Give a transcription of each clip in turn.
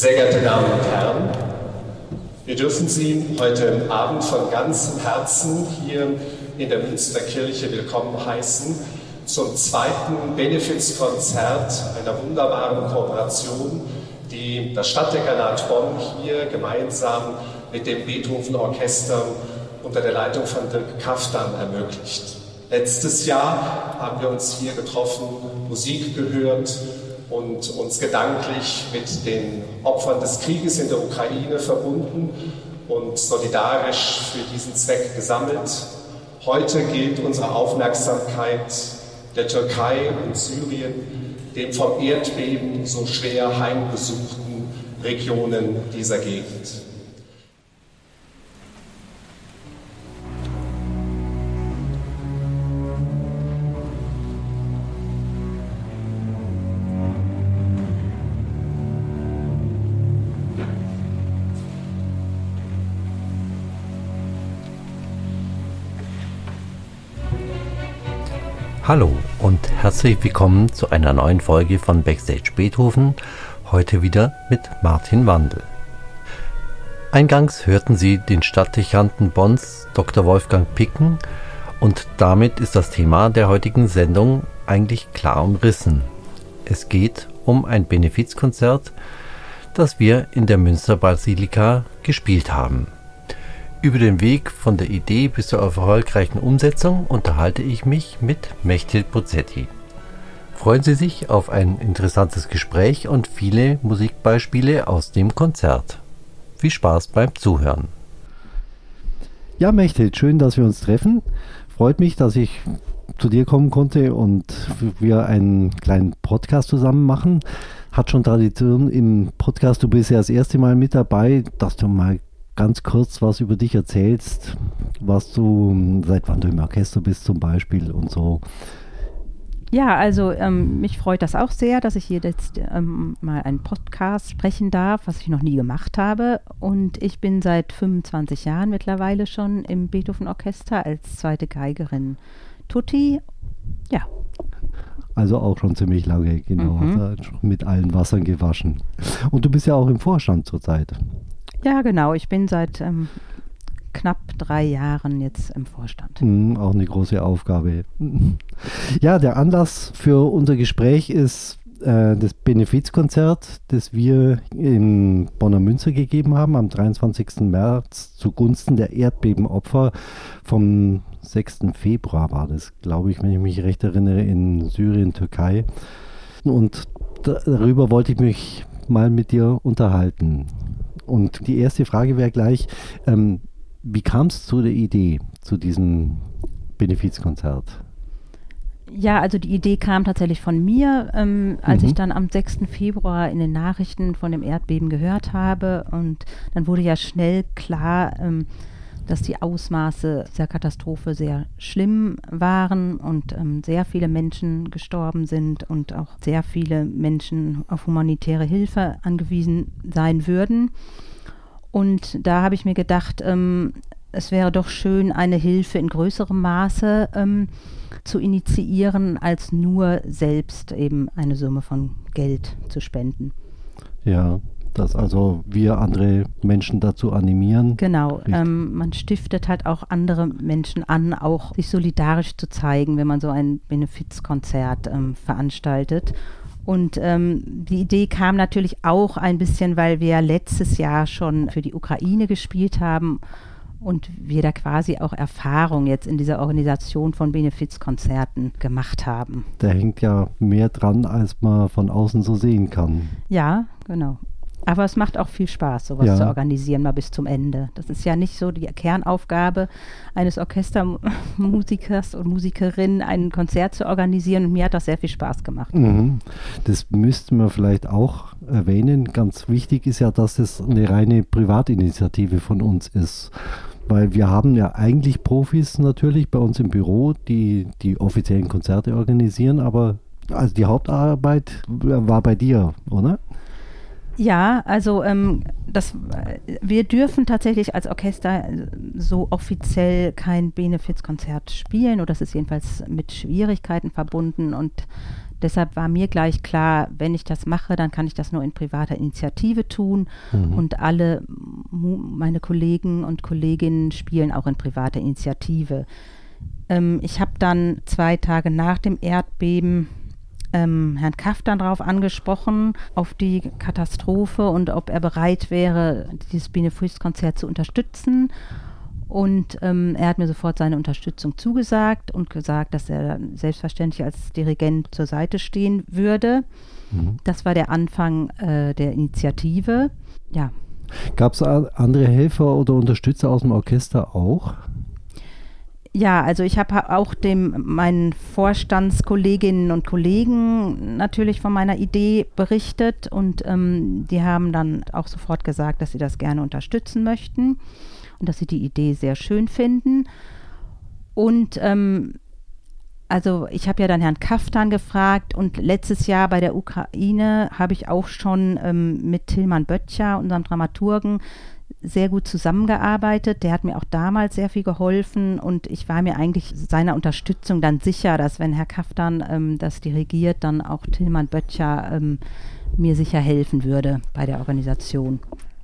Sehr geehrte Damen und Herren, wir dürfen Sie heute Abend von ganzem Herzen hier in der Münsterkirche willkommen heißen zum zweiten Benefizkonzert einer wunderbaren Kooperation, die das Stadtdekanat Bonn hier gemeinsam mit dem Beethoven Orchester unter der Leitung von Dirk Kaftan ermöglicht. Letztes Jahr haben wir uns hier getroffen, Musik gehört und uns gedanklich mit den Opfern des Krieges in der Ukraine verbunden und solidarisch für diesen Zweck gesammelt. Heute gilt unsere Aufmerksamkeit der Türkei und Syrien, den vom Erdbeben so schwer heimgesuchten Regionen dieser Gegend. Hallo und herzlich willkommen zu einer neuen Folge von Backstage Beethoven, heute wieder mit Martin Wandel. Eingangs hörten Sie den Stadtdechanten Bonns Dr. Wolfgang Picken und damit ist das Thema der heutigen Sendung eigentlich klar umrissen. Es geht um ein Benefizkonzert, das wir in der Münsterbasilika gespielt haben. Über den Weg von der Idee bis zur erfolgreichen Umsetzung unterhalte ich mich mit Mechthild Bozzetti. Freuen Sie sich auf ein interessantes Gespräch und viele Musikbeispiele aus dem Konzert. Viel Spaß beim Zuhören. Ja, Mechthild, schön, dass wir uns treffen. Freut mich, dass ich zu dir kommen konnte und wir einen kleinen Podcast zusammen machen. Hat schon Tradition im Podcast. Du bist ja das erste Mal mit dabei, dass du mal ganz kurz was über dich erzählst, was du, seit wann du im Orchester bist zum Beispiel und so. Ja, also ähm, mich freut das auch sehr, dass ich hier jetzt ähm, mal einen Podcast sprechen darf, was ich noch nie gemacht habe. Und ich bin seit 25 Jahren mittlerweile schon im Beethoven-Orchester als zweite Geigerin Tutti. Ja. Also auch schon ziemlich lange, genau. Mhm. Mit allen Wassern gewaschen. Und du bist ja auch im Vorstand zurzeit. Ja, genau. Ich bin seit ähm, knapp drei Jahren jetzt im Vorstand. Mhm, auch eine große Aufgabe. Ja, der Anlass für unser Gespräch ist äh, das Benefizkonzert, das wir in Bonner Münster gegeben haben am 23. März zugunsten der Erdbebenopfer vom 6. Februar war das, glaube ich, wenn ich mich recht erinnere, in Syrien, Türkei. Und darüber wollte ich mich mal mit dir unterhalten. Und die erste Frage wäre gleich, ähm, wie kam es zu der Idee, zu diesem Benefizkonzert? Ja, also die Idee kam tatsächlich von mir, ähm, als mhm. ich dann am 6. Februar in den Nachrichten von dem Erdbeben gehört habe. Und dann wurde ja schnell klar, ähm, dass die Ausmaße der Katastrophe sehr schlimm waren und ähm, sehr viele Menschen gestorben sind und auch sehr viele Menschen auf humanitäre Hilfe angewiesen sein würden. Und da habe ich mir gedacht, ähm, es wäre doch schön, eine Hilfe in größerem Maße ähm, zu initiieren, als nur selbst eben eine Summe von Geld zu spenden. Ja, dass also wir andere Menschen dazu animieren. Genau, ähm, man stiftet halt auch andere Menschen an, auch sich solidarisch zu zeigen, wenn man so ein Benefizkonzert ähm, veranstaltet. Und ähm, die Idee kam natürlich auch ein bisschen, weil wir letztes Jahr schon für die Ukraine gespielt haben und wir da quasi auch Erfahrung jetzt in dieser Organisation von Benefizkonzerten gemacht haben. Da hängt ja mehr dran, als man von außen so sehen kann. Ja, genau. Aber es macht auch viel Spaß, sowas ja. zu organisieren, mal bis zum Ende. Das ist ja nicht so die Kernaufgabe eines Orchestermusikers und Musikerin, ein Konzert zu organisieren. Und mir hat das sehr viel Spaß gemacht. Mhm. Das müssten wir vielleicht auch erwähnen. Ganz wichtig ist ja, dass es eine reine Privatinitiative von uns ist. Weil wir haben ja eigentlich Profis natürlich bei uns im Büro, die die offiziellen Konzerte organisieren, aber also die Hauptarbeit war bei dir, oder? Ja, also ähm, das, wir dürfen tatsächlich als Orchester so offiziell kein Benefizkonzert spielen oder das ist jedenfalls mit Schwierigkeiten verbunden und deshalb war mir gleich klar, wenn ich das mache, dann kann ich das nur in privater Initiative tun. Mhm. Und alle meine Kollegen und Kolleginnen spielen auch in privater Initiative. Ähm, ich habe dann zwei Tage nach dem Erdbeben ähm, Herrn Kaftan darauf angesprochen, auf die Katastrophe und ob er bereit wäre, dieses Benefizkonzert zu unterstützen. Und ähm, er hat mir sofort seine Unterstützung zugesagt und gesagt, dass er selbstverständlich als Dirigent zur Seite stehen würde. Mhm. Das war der Anfang äh, der Initiative. Ja. Gab es andere Helfer oder Unterstützer aus dem Orchester auch? Ja, also ich habe auch dem meinen Vorstandskolleginnen und Kollegen natürlich von meiner Idee berichtet und ähm, die haben dann auch sofort gesagt, dass sie das gerne unterstützen möchten und dass sie die Idee sehr schön finden. Und ähm, also ich habe ja dann Herrn Kaftan gefragt und letztes Jahr bei der Ukraine habe ich auch schon ähm, mit Tilman Böttcher, unserem Dramaturgen, sehr gut zusammengearbeitet. Der hat mir auch damals sehr viel geholfen und ich war mir eigentlich seiner Unterstützung dann sicher, dass wenn Herr Kaftan ähm, das dirigiert, dann auch Tilman Böttcher ähm, mir sicher helfen würde bei der Organisation.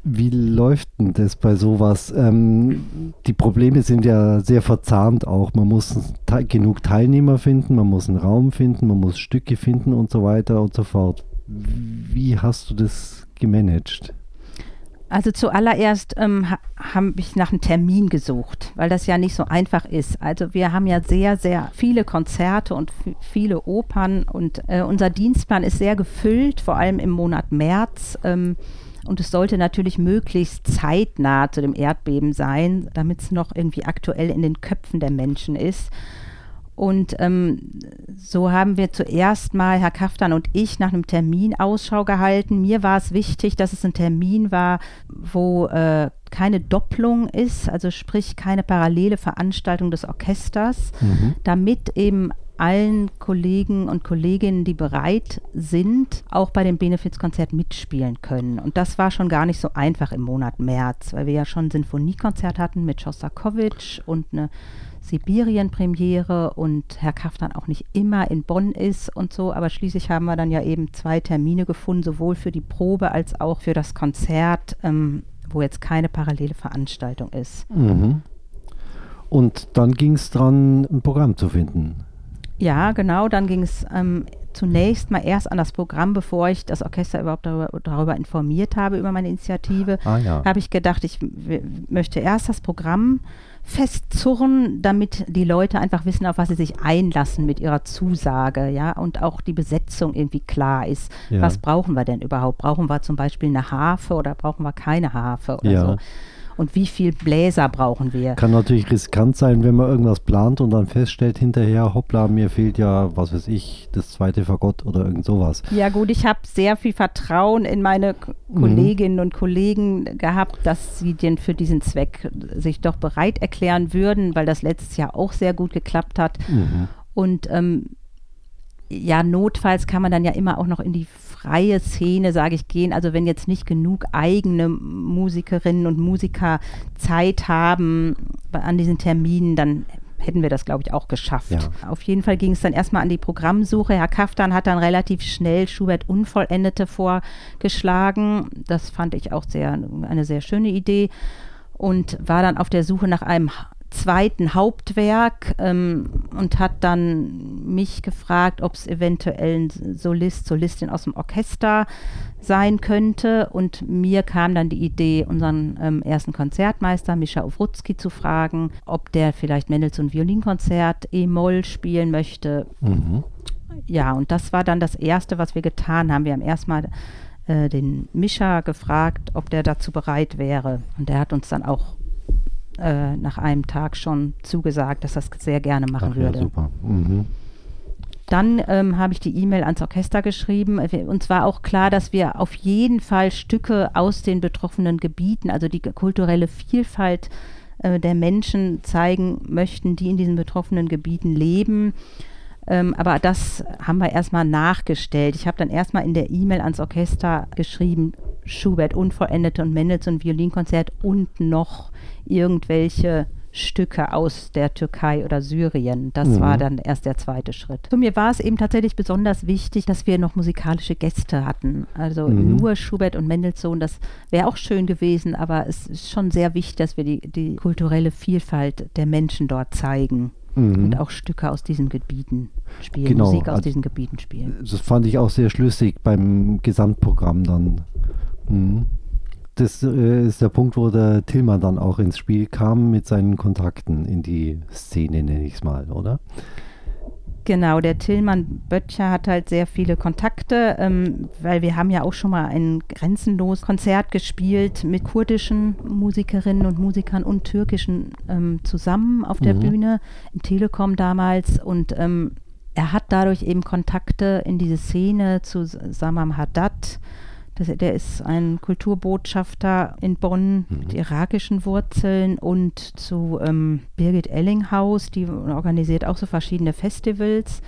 Wie läuft denn das bei sowas? Ähm, die Probleme sind ja sehr verzahnt auch. Man muss te genug Teilnehmer finden, man muss einen Raum finden, man muss Stücke finden und so weiter und so fort. Wie hast du das gemanagt? Also zuallererst ähm, ha, habe ich nach einem Termin gesucht, weil das ja nicht so einfach ist. Also wir haben ja sehr, sehr viele Konzerte und viele Opern und äh, unser Dienstplan ist sehr gefüllt, vor allem im Monat März. Ähm, und es sollte natürlich möglichst zeitnah zu dem Erdbeben sein, damit es noch irgendwie aktuell in den Köpfen der Menschen ist. Und ähm, so haben wir zuerst mal, Herr Kaftan und ich, nach einem Termin Ausschau gehalten. Mir war es wichtig, dass es ein Termin war, wo äh, keine Doppelung ist, also sprich keine parallele Veranstaltung des Orchesters, mhm. damit eben allen Kollegen und Kolleginnen, die bereit sind, auch bei dem Benefizkonzert mitspielen können. Und das war schon gar nicht so einfach im Monat März, weil wir ja schon ein Sinfoniekonzert hatten mit Schostakowitsch und eine Sibirien-Premiere und Herr Kaftan auch nicht immer in Bonn ist und so. Aber schließlich haben wir dann ja eben zwei Termine gefunden, sowohl für die Probe als auch für das Konzert, ähm, wo jetzt keine parallele Veranstaltung ist. Mhm. Und dann ging es dran, ein Programm zu finden. Ja, genau. Dann ging es ähm, zunächst mal erst an das Programm, bevor ich das Orchester überhaupt darüber, darüber informiert habe, über meine Initiative. Ah, ja. Habe ich gedacht, ich möchte erst das Programm festzurren, damit die Leute einfach wissen, auf was sie sich einlassen mit ihrer Zusage, ja, und auch die Besetzung irgendwie klar ist. Ja. Was brauchen wir denn überhaupt? Brauchen wir zum Beispiel eine Harfe oder brauchen wir keine Harfe oder ja. so? Und wie viel Bläser brauchen wir. Kann natürlich riskant sein, wenn man irgendwas plant und dann feststellt hinterher, hoppla, mir fehlt ja, was weiß ich, das zweite Fagott oder irgend sowas. Ja gut, ich habe sehr viel Vertrauen in meine mhm. Kolleginnen und Kollegen gehabt, dass sie denn für diesen Zweck sich doch bereit erklären würden, weil das letztes Jahr auch sehr gut geklappt hat. Mhm. Und ähm, ja, notfalls kann man dann ja immer auch noch in die freie Szene, sage ich, gehen. Also wenn jetzt nicht genug eigene Musikerinnen und Musiker Zeit haben an diesen Terminen, dann hätten wir das, glaube ich, auch geschafft. Ja. Auf jeden Fall ging es dann erstmal an die Programmsuche. Herr Kaftan hat dann relativ schnell Schubert Unvollendete vorgeschlagen. Das fand ich auch sehr, eine sehr schöne Idee und war dann auf der Suche nach einem zweiten Hauptwerk ähm, und hat dann mich gefragt, ob es eventuell ein Solist, Solistin aus dem Orchester sein könnte. Und mir kam dann die Idee, unseren ähm, ersten Konzertmeister, Mischa Owrutzki, zu fragen, ob der vielleicht Mendelssohn Violinkonzert E-Moll spielen möchte. Mhm. Ja, und das war dann das Erste, was wir getan haben. Wir haben erstmal äh, den Mischa gefragt, ob der dazu bereit wäre. Und der hat uns dann auch äh, nach einem Tag schon zugesagt, dass das sehr gerne machen Ach, würde. Ja, super. Mhm. Dann ähm, habe ich die E-Mail ans Orchester geschrieben. Uns war auch klar, dass wir auf jeden Fall Stücke aus den betroffenen Gebieten, also die kulturelle Vielfalt äh, der Menschen zeigen möchten, die in diesen betroffenen Gebieten leben. Ähm, aber das haben wir erstmal nachgestellt. Ich habe dann erstmal in der E-Mail ans Orchester geschrieben, Schubert Unvollendete und Mendelssohn Violinkonzert und noch irgendwelche Stücke aus der Türkei oder Syrien. Das Mhm. war dann erst der zweite Schritt. Für mir war es eben tatsächlich besonders wichtig, dass wir noch musikalische Gäste hatten. Also Mhm. nur Schubert und Mendelssohn, das wäre auch schön gewesen, aber es ist schon sehr wichtig, dass wir die, die kulturelle Vielfalt der Menschen dort zeigen Mhm. und auch Stücke aus diesen Gebieten spielen, Genau, Musik aus also- diesen Gebieten spielen. Das fand ich auch sehr schlüssig beim Gesamtprogramm dann. Mhm. Das äh, ist der Punkt, wo der Tillmann dann auch ins Spiel kam mit seinen Kontakten in die Szene, nenne ich es mal, oder? Genau, der Tillmann Böttcher hat halt sehr viele Kontakte, ähm, weil wir haben ja auch schon mal ein grenzenlos Konzert gespielt mit kurdischen Musikerinnen und Musikern und türkischen ähm, zusammen auf der Mhm. Bühne im Telekom damals und ähm, er hat dadurch eben Kontakte in diese Szene zu Samam Haddad. Das, der ist ein Kulturbotschafter in Bonn mit irakischen Wurzeln und zu ähm, Birgit Ellinghaus, die organisiert auch so verschiedene Festivals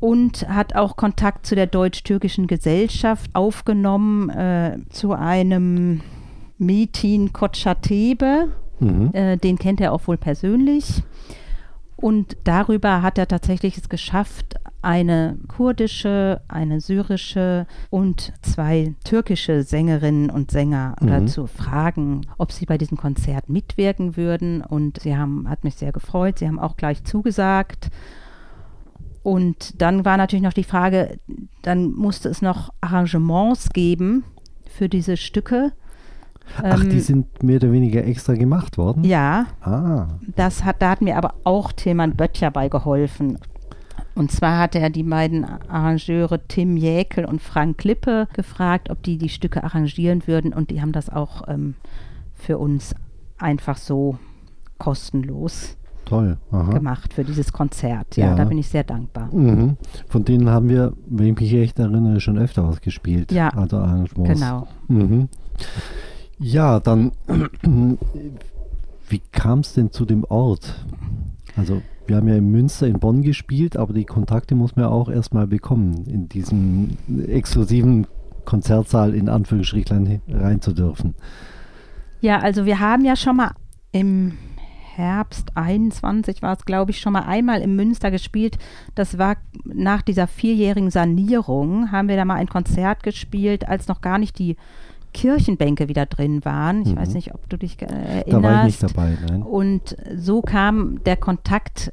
und hat auch Kontakt zu der deutsch-türkischen Gesellschaft aufgenommen, äh, zu einem Metin Kotschatebe, Mhm. äh, den kennt er auch wohl persönlich. Und darüber hat er tatsächlich es geschafft, eine kurdische, eine syrische und zwei türkische Sängerinnen und Sänger Mhm. zu fragen, ob sie bei diesem Konzert mitwirken würden. Und sie haben, hat mich sehr gefreut. Sie haben auch gleich zugesagt. Und dann war natürlich noch die Frage, dann musste es noch Arrangements geben für diese Stücke. Ach, die Ähm, sind mehr oder weniger extra gemacht worden? Ja, Ah, das hat, da hat mir aber auch Tilman Böttcher bei geholfen. Und zwar hat er die beiden Arrangeure Tim Jäkel und Frank Lippe gefragt, ob die die Stücke arrangieren würden. Und die haben das auch ähm, für uns einfach so kostenlos toll. Gemacht für dieses Konzert. Ja, Ja. da bin ich sehr dankbar. Mhm. Von denen haben wir, wenn ich mich recht erinnere, schon öfter was gespielt. Ja, Also Arrangements. Genau. Mhm. Ja, dann, wie kam es denn zu dem Ort? Also, wir haben ja in Münster, in Bonn gespielt, aber die Kontakte muss man ja auch erstmal bekommen, in diesen exklusiven Konzertsaal in Anführungsstrichlein rein zu dürfen. Ja, also wir haben ja schon mal im Herbst 21 war es, glaube ich, schon mal einmal in Münster gespielt. Das war nach dieser vierjährigen Sanierung, haben wir da mal ein Konzert gespielt, als noch gar nicht die Kirchenbänke wieder drin waren. Ich Mhm. weiß nicht, ob du dich äh, erinnerst. Da war ich nicht dabei, nein. Und so kam der Kontakt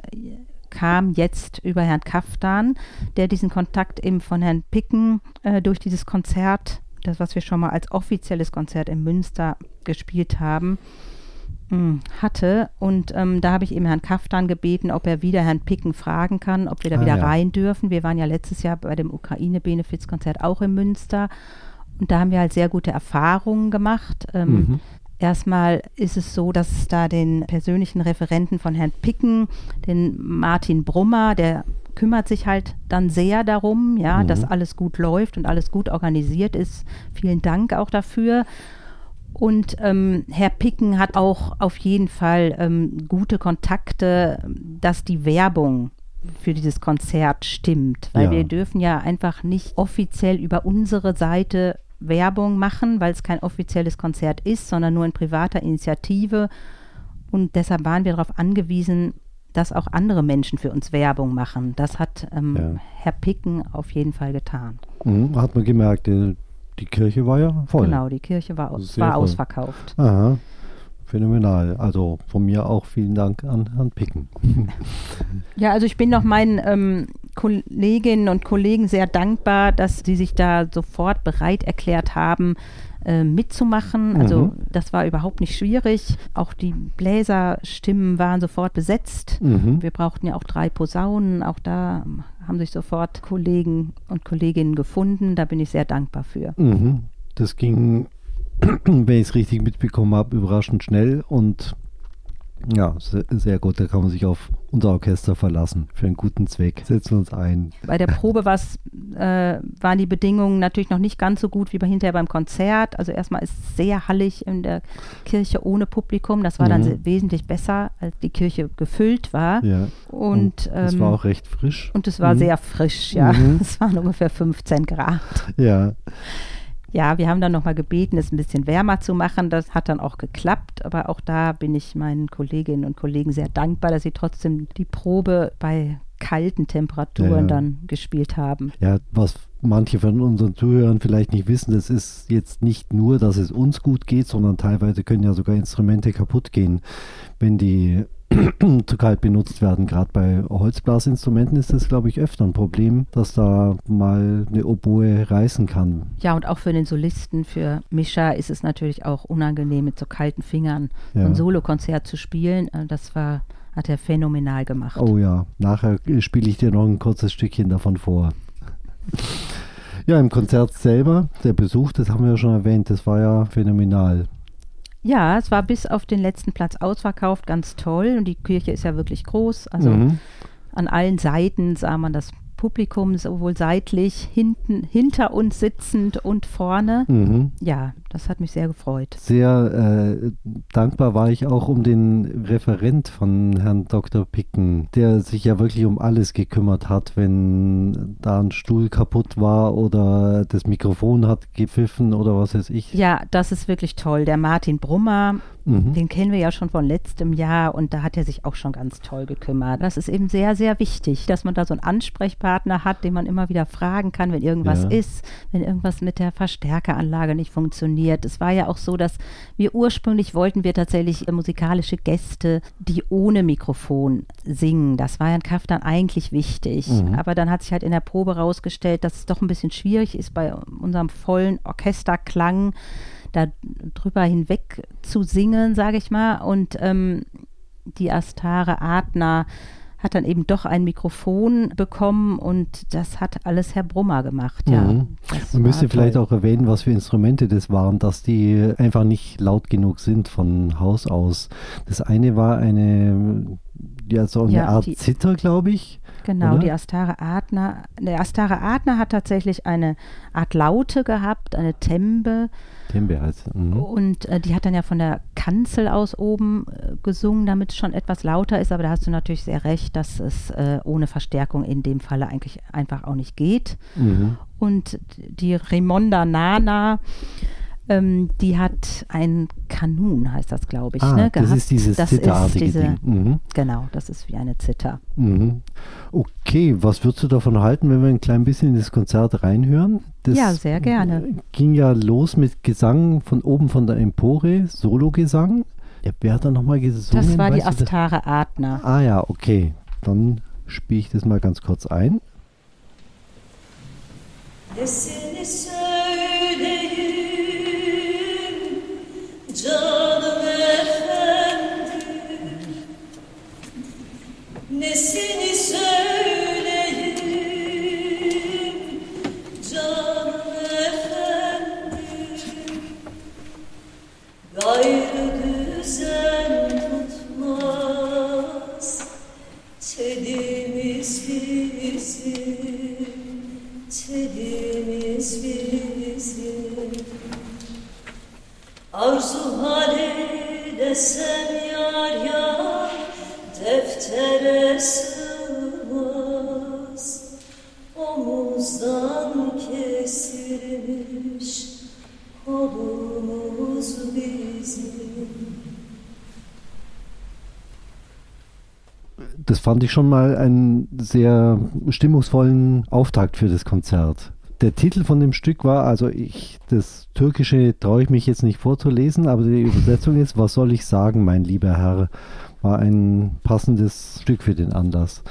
kam jetzt über Herrn Kaftan, der diesen Kontakt eben von Herrn Picken äh, durch dieses Konzert, das was wir schon mal als offizielles Konzert in Münster gespielt haben, mh, hatte. Und ähm, da habe ich eben Herrn Kaftan gebeten, ob er wieder Herrn Picken fragen kann, ob wir da Ah, wieder ja. rein dürfen. Wir waren ja letztes Jahr bei dem Ukraine-Benefizkonzert auch in Münster. Und da haben wir halt sehr gute Erfahrungen gemacht. Ähm, Mhm. Erstmal ist es so, dass es da den persönlichen Referenten von Herrn Picken, den Martin Brummer, der kümmert sich halt dann sehr darum, ja, Mhm. dass alles gut läuft und alles gut organisiert ist. Vielen Dank auch dafür. Und ähm, Herr Picken hat auch auf jeden Fall ähm, gute Kontakte, dass die Werbung für dieses Konzert stimmt. Weil Ja. wir dürfen ja einfach nicht offiziell über unsere Seite Werbung machen, weil es kein offizielles Konzert ist, sondern nur in privater Initiative. Und deshalb waren wir darauf angewiesen, dass auch andere Menschen für uns Werbung machen. Das hat ähm, Ja. Herr Picken auf jeden Fall getan. Mhm. Hat man gemerkt, die, die Kirche war ja voll. Genau, die Kirche war, war ausverkauft. Aha, phänomenal. Also von mir auch vielen Dank an Herrn Picken. Ja, also ich bin noch meinen ähm, Kolleginnen und Kollegen sehr dankbar, dass sie sich da sofort bereit erklärt haben, äh, mitzumachen. Also Mhm. das war überhaupt nicht schwierig. Auch die Bläserstimmen waren sofort besetzt. Mhm. Wir brauchten ja auch drei Posaunen. Auch da haben sich sofort Kollegen und Kolleginnen gefunden. Da bin ich sehr dankbar für. Mhm. Das ging, wenn ich es richtig mitbekommen habe, überraschend schnell und ja, sehr, sehr gut. Da kann man sich auf unser Orchester verlassen für einen guten Zweck. Setzen wir uns ein. Bei der Probe äh, waren die Bedingungen natürlich noch nicht ganz so gut wie bei hinterher beim Konzert. Also erstmal ist es sehr hallig in der Kirche ohne Publikum. Das war dann Mhm. se- wesentlich besser, als die Kirche gefüllt war. Ja. Und, es ähm, war auch recht frisch. Und es war Mhm. sehr frisch, ja. Mhm. Es waren ungefähr 15 Grad. Ja. Ja, wir haben dann nochmal gebeten, es ein bisschen wärmer zu machen. Das hat dann auch geklappt, aber auch da bin ich meinen Kolleginnen und Kollegen sehr dankbar, dass sie trotzdem die Probe bei kalten Temperaturen ja, ja. dann gespielt haben. Ja, was manche von unseren Zuhörern vielleicht nicht wissen, das ist jetzt nicht nur, dass es uns gut geht, sondern teilweise können ja sogar Instrumente kaputt gehen, wenn die zu kalt benutzt werden. Gerade bei Holzblasinstrumenten ist das, glaube ich, öfter ein Problem, dass da mal eine Oboe reißen kann. Ja, und auch für den Solisten, für Mischa ist es natürlich auch unangenehm, mit so kalten Fingern ja. ein Solokonzert zu spielen. Äh, das war, hat er phänomenal gemacht. Oh ja, nachher spiele ich dir noch ein kurzes Stückchen davon vor. Ja, im Konzert selber, der Besuch, das haben wir ja schon erwähnt, das war ja phänomenal. Ja, es war bis auf den letzten Platz ausverkauft, ganz toll. Und die Kirche ist ja wirklich groß. Also mhm. an allen Seiten sah man das Publikum sowohl seitlich, hinten, hinter uns sitzend und vorne. Mhm. Ja, das hat mich sehr gefreut. Sehr äh, dankbar war ich auch um den Referent von Herrn Dr. Picken, der sich ja wirklich um alles gekümmert hat, wenn da ein Stuhl kaputt war oder das Mikrofon hat gepfiffen oder was weiß ich. Ja, das ist wirklich toll. Der Martin Brummer, Mhm. Den kennen wir ja schon von letztem Jahr und da hat er sich auch schon ganz toll gekümmert. Das ist eben sehr, sehr wichtig, dass man da so einen Ansprechpartner hat, den man immer wieder fragen kann, wenn irgendwas ja. ist, wenn irgendwas mit der Verstärkeranlage nicht funktioniert. Es war ja auch so, dass wir ursprünglich wollten wir tatsächlich musikalische Gäste, die ohne Mikrofon singen. Das war ja in Kraft dann eigentlich wichtig. Mhm. Aber dann hat sich halt in der Probe rausgestellt, dass es doch ein bisschen schwierig ist bei unserem vollen Orchesterklang da drüber hinweg zu singen, sage ich mal. Und ähm, die Astare Adner hat dann eben doch ein Mikrofon bekommen und das hat alles Herr Brummer gemacht. Ja, mhm. Man müsste vielleicht auch erwähnen, was für Instrumente das waren, dass die einfach nicht laut genug sind von Haus aus. Das eine war eine, ja, so eine ja, Art die, Zither, glaube ich. Genau, oder? die Astare Adner. Der Astare Adner hat tatsächlich eine Art Laute gehabt, eine Tembe. Tembe heißt mhm. Und äh, die hat dann ja von der Kanzel aus oben äh, gesungen, damit es schon etwas lauter ist. Aber da hast du natürlich sehr recht, dass es äh, ohne Verstärkung in dem Falle eigentlich einfach auch nicht geht. Mhm. Und die Rimonda Nana ähm, die hat ein Kanun, heißt das, glaube ich. Ah, ne, das ist dieses das zitterartige diese, Ding. Mhm. Genau, das ist wie eine Zither. Mhm. Okay, was würdest du davon halten, wenn wir ein klein bisschen in das Konzert reinhören? Das ja, sehr gerne. Ging ja los mit Gesang von oben von der Empore, Sologesang. Ja, wer hat da nochmal gesungen? Das war die Astare Adner. Ah ja, okay. Dann spiele ich das mal ganz kurz ein. Nesini söyleyeyim Canım efendim Nesini söyleyeyim Canım efendim Gayrı düzen tutmaz. Telimiz bizim Telimiz bizim Das fand ich schon mal einen sehr stimmungsvollen Auftakt für das Konzert der Titel von dem Stück war, also ich, das Türkische traue ich mich jetzt nicht vorzulesen, aber die Übersetzung ist, was soll ich sagen, mein lieber Herr, war ein passendes Stück für den Anlass.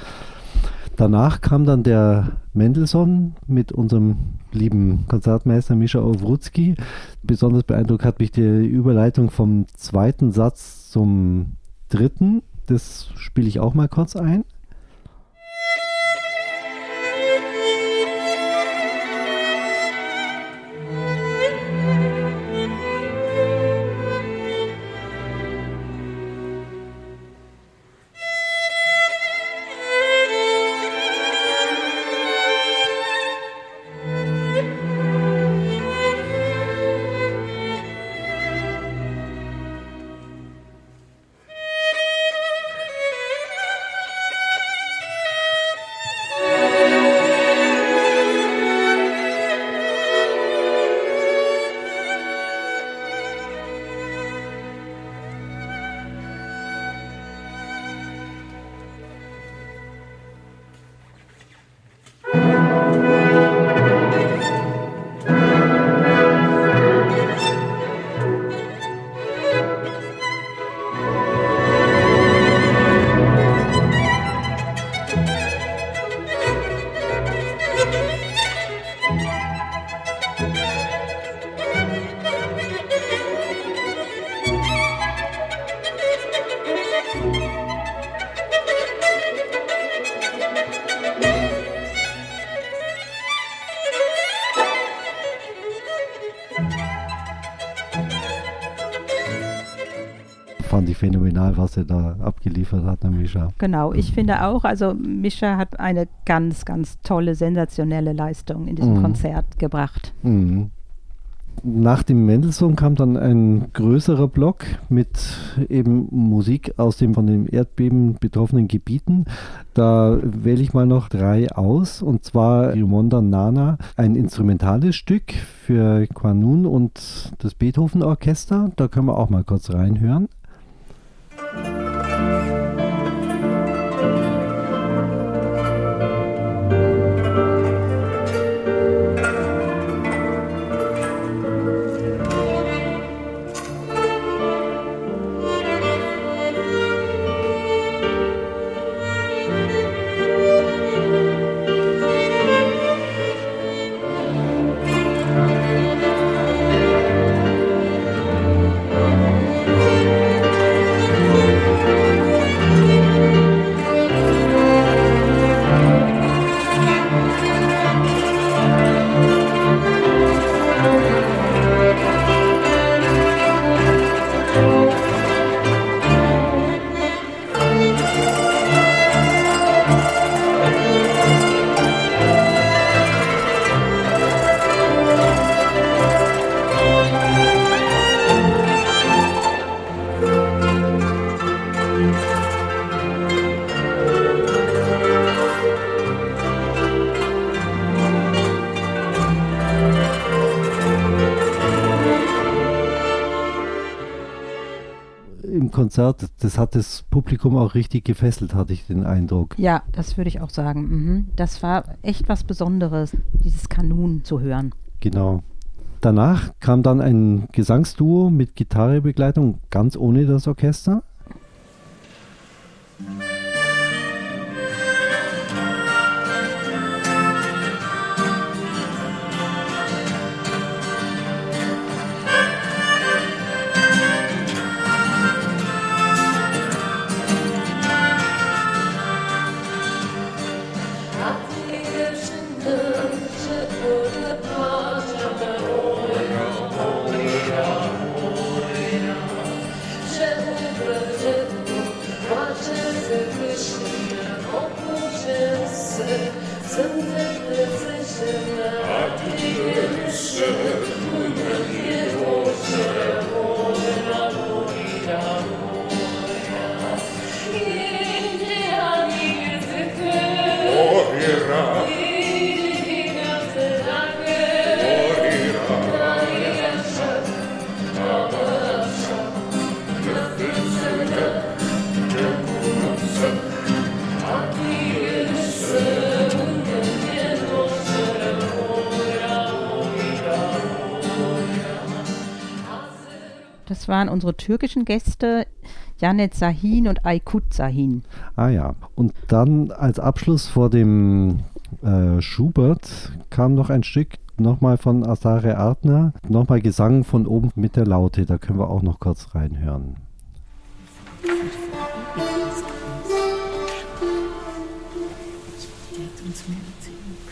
Danach kam dann der Mendelssohn mit unserem lieben Konzertmeister Mischa Owrutzki. Besonders beeindruckt hat mich die Überleitung vom zweiten Satz zum dritten. Das spiele ich auch mal kurz ein. Genau, ich finde auch, also Mischa hat eine ganz, ganz tolle, sensationelle Leistung in diesem mhm. Konzert gebracht. Mhm. Nach dem Mendelssohn kam dann ein größerer Block mit eben Musik aus dem von dem Erdbeben betroffenen Gebieten. Da wähle ich mal noch drei aus und zwar Riomonda Nana, ein instrumentales Stück für Quanun und das Beethoven Orchester. Da können wir auch mal kurz reinhören. Konzert, das hat das Publikum auch richtig gefesselt, hatte ich den Eindruck. Ja, das würde ich auch sagen. Mhm. Das war echt was Besonderes, dieses Kanun zu hören. Genau. Danach kam dann ein Gesangsduo mit Gitarrebegleitung, ganz ohne das Orchester. waren unsere türkischen Gäste Janet Sahin und Aykut Sahin. Ah ja. Und dann als Abschluss vor dem äh, Schubert kam noch ein Stück, nochmal von Asare Artner, nochmal Gesang von oben mit der Laute. Da können wir auch noch kurz reinhören. Thank you.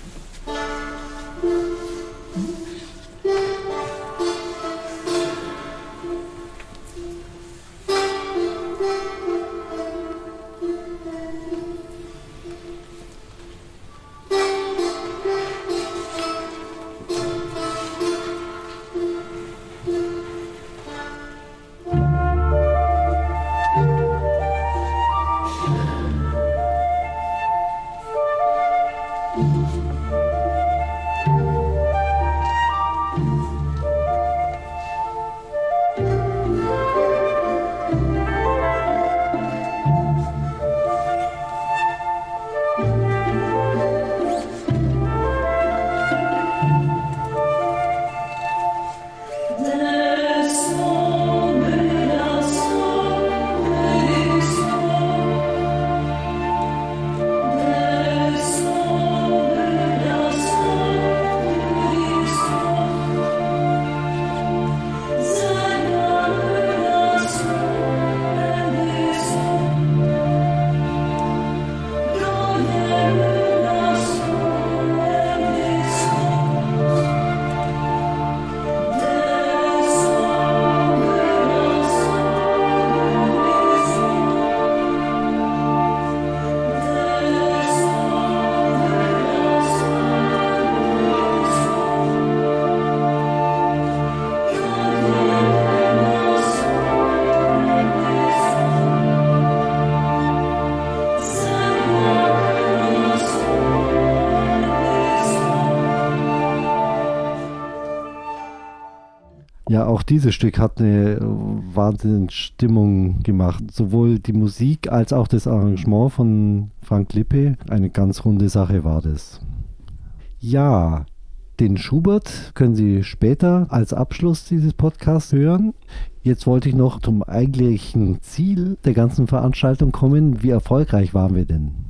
Auch dieses Stück hat eine Wahnsinnsstimmung gemacht. Sowohl die Musik als auch das Arrangement von Frank Lippe. Eine ganz runde Sache war das. Ja, den Schubert können Sie später als Abschluss dieses Podcasts hören. Jetzt wollte ich noch zum eigentlichen Ziel der ganzen Veranstaltung kommen. Wie erfolgreich waren wir denn?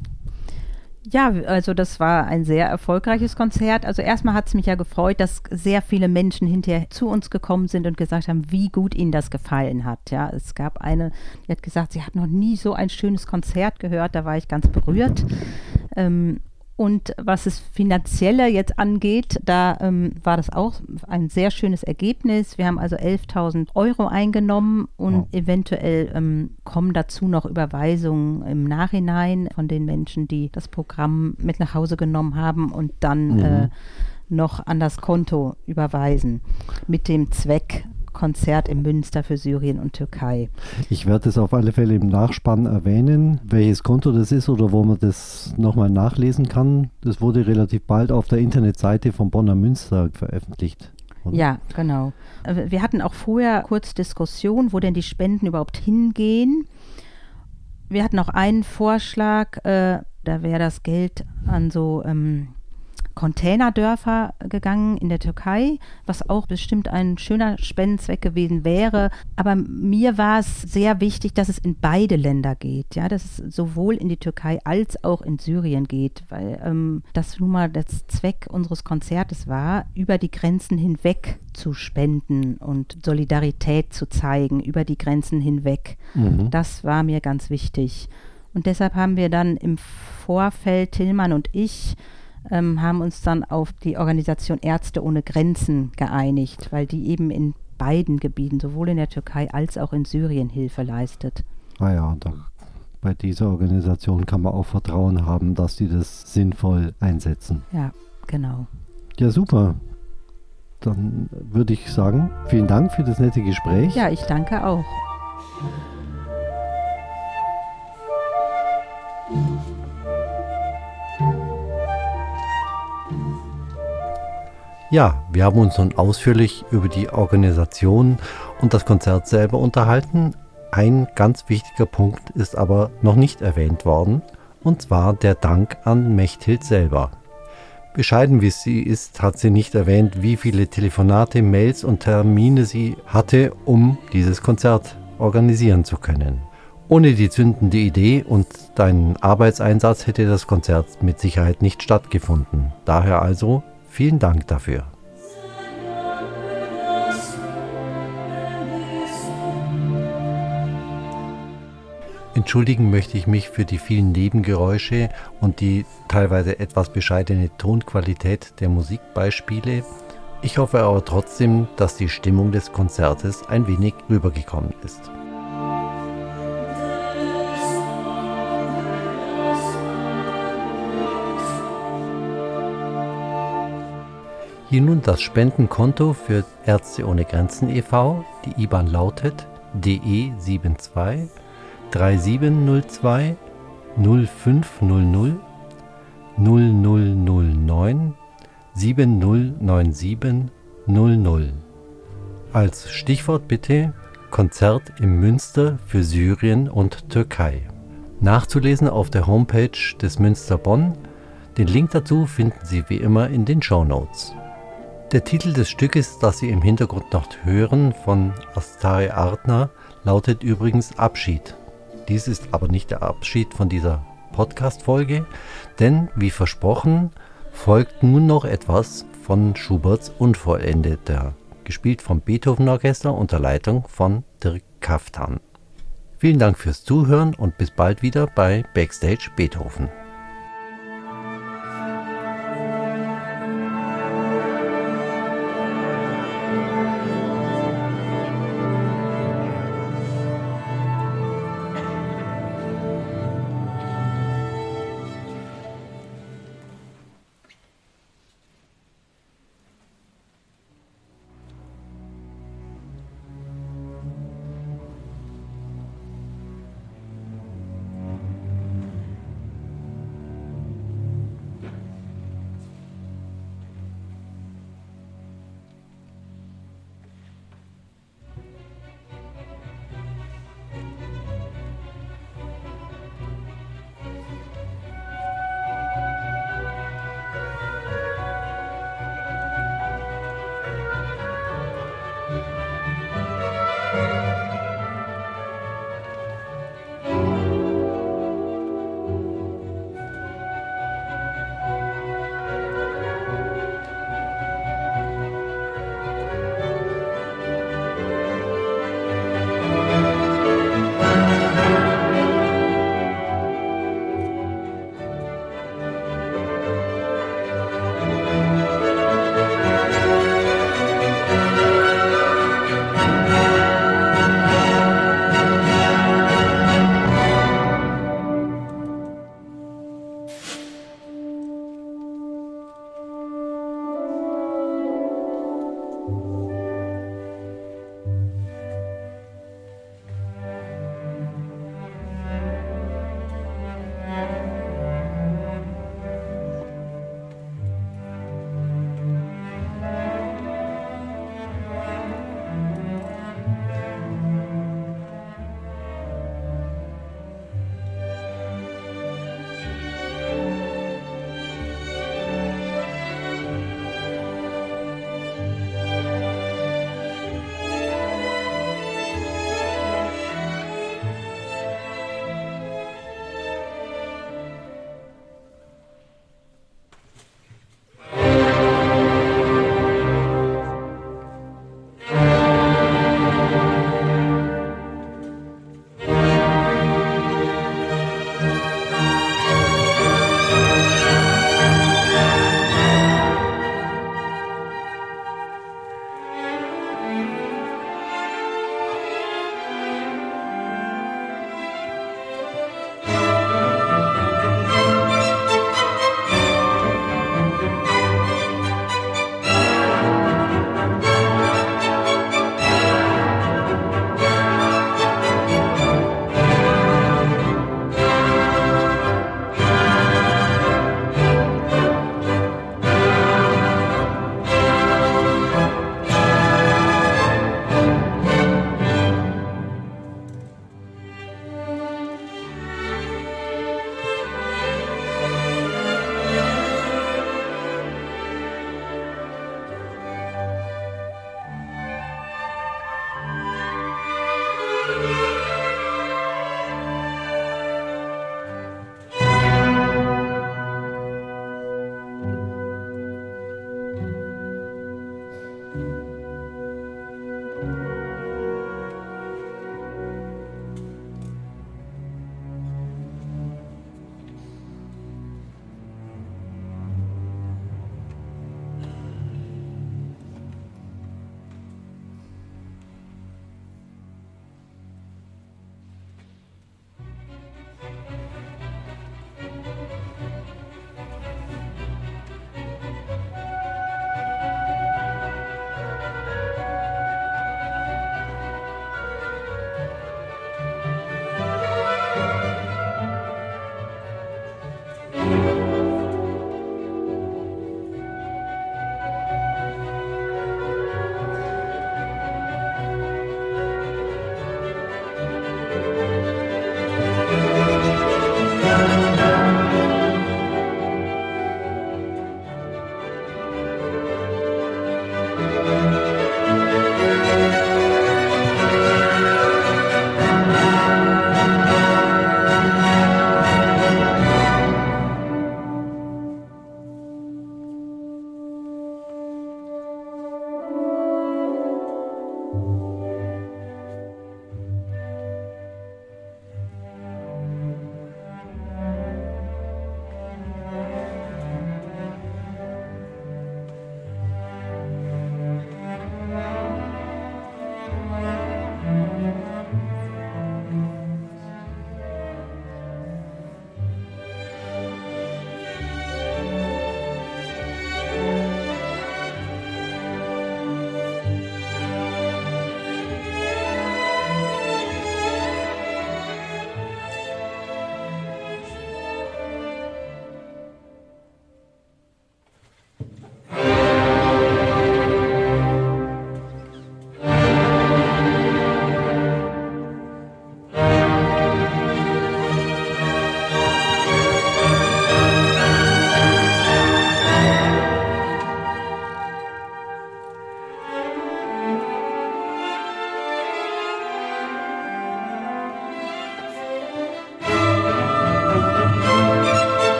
Ja, also das war ein sehr erfolgreiches Konzert. Also erstmal hat es mich ja gefreut, dass sehr viele Menschen hinterher zu uns gekommen sind und gesagt haben, wie gut ihnen das gefallen hat. Ja, es gab eine, die hat gesagt, sie hat noch nie so ein schönes Konzert gehört. Da war ich ganz berührt. Ähm, und was es finanzielle jetzt angeht, da ähm, war das auch ein sehr schönes Ergebnis. Wir haben also 11.000 Euro eingenommen und wow. eventuell ähm, kommen dazu noch Überweisungen im Nachhinein von den Menschen, die das Programm mit nach Hause genommen haben und dann mhm. äh, noch an das Konto überweisen mit dem Zweck, Konzert im Münster für Syrien und Türkei. Ich werde es auf alle Fälle im Nachspann erwähnen, welches Konto das ist oder wo man das nochmal nachlesen kann. Das wurde relativ bald auf der Internetseite von Bonner Münster veröffentlicht. Oder? Ja, genau. Äh, wir hatten auch vorher kurz Diskussion, wo denn die Spenden überhaupt hingehen. Wir hatten auch einen Vorschlag, äh, da wäre das Geld an so ähm, Containerdörfer gegangen in der Türkei, was auch bestimmt ein schöner Spendenzweck gewesen wäre. Aber mir war es sehr wichtig, dass es in beide Länder geht, ja, dass es sowohl in die Türkei als auch in Syrien geht, weil ähm, das nun mal das Zweck unseres Konzertes war, über die Grenzen hinweg zu spenden und Solidarität zu zeigen über die Grenzen hinweg. Mhm. Das war mir ganz wichtig. Und deshalb haben wir dann im Vorfeld, Tillmann und ich, ähm, haben uns dann auf die Organisation Ärzte ohne Grenzen geeinigt, weil die eben in beiden Gebieten, sowohl in der Türkei als auch in Syrien, Hilfe leistet. Ah ja, da, bei dieser Organisation kann man auch Vertrauen haben, dass die das sinnvoll einsetzen. Ja, genau. Ja, super. Dann würde ich sagen, vielen Dank für das nette Gespräch. Ja, ich danke auch. Ja, wir haben uns nun ausführlich über die Organisation und das Konzert selber unterhalten. Ein ganz wichtiger Punkt ist aber noch nicht erwähnt worden, und zwar der Dank an Mechthild selber. Bescheiden wie sie ist, hat sie nicht erwähnt, wie viele Telefonate, Mails und Termine sie hatte, um dieses Konzert organisieren zu können. Ohne die zündende Idee und deinen Arbeitseinsatz hätte das Konzert mit Sicherheit nicht stattgefunden. Daher also Vielen Dank dafür. Entschuldigen möchte ich mich für die vielen Nebengeräusche und die teilweise etwas bescheidene Tonqualität der Musikbeispiele. Ich hoffe aber trotzdem, dass die Stimmung des Konzertes ein wenig rübergekommen ist. Hier nun das Spendenkonto für Ärzte ohne Grenzen e.V. Die IBAN lautet DE72 3702 0500 0009 7097 00. Als Stichwort bitte Konzert im Münster für Syrien und Türkei. Nachzulesen auf der Homepage des Münster Bonn. Den Link dazu finden Sie wie immer in den Show Notes. Der Titel des Stückes, das Sie im Hintergrund noch hören, von Astare Artner, lautet übrigens Abschied. Dies ist aber nicht der Abschied von dieser Podcast-Folge, denn wie versprochen folgt nun noch etwas von Schuberts Unvollendeter, gespielt vom Beethoven-Orchester unter Leitung von Dirk Kaftan. Vielen Dank fürs Zuhören und bis bald wieder bei Backstage Beethoven.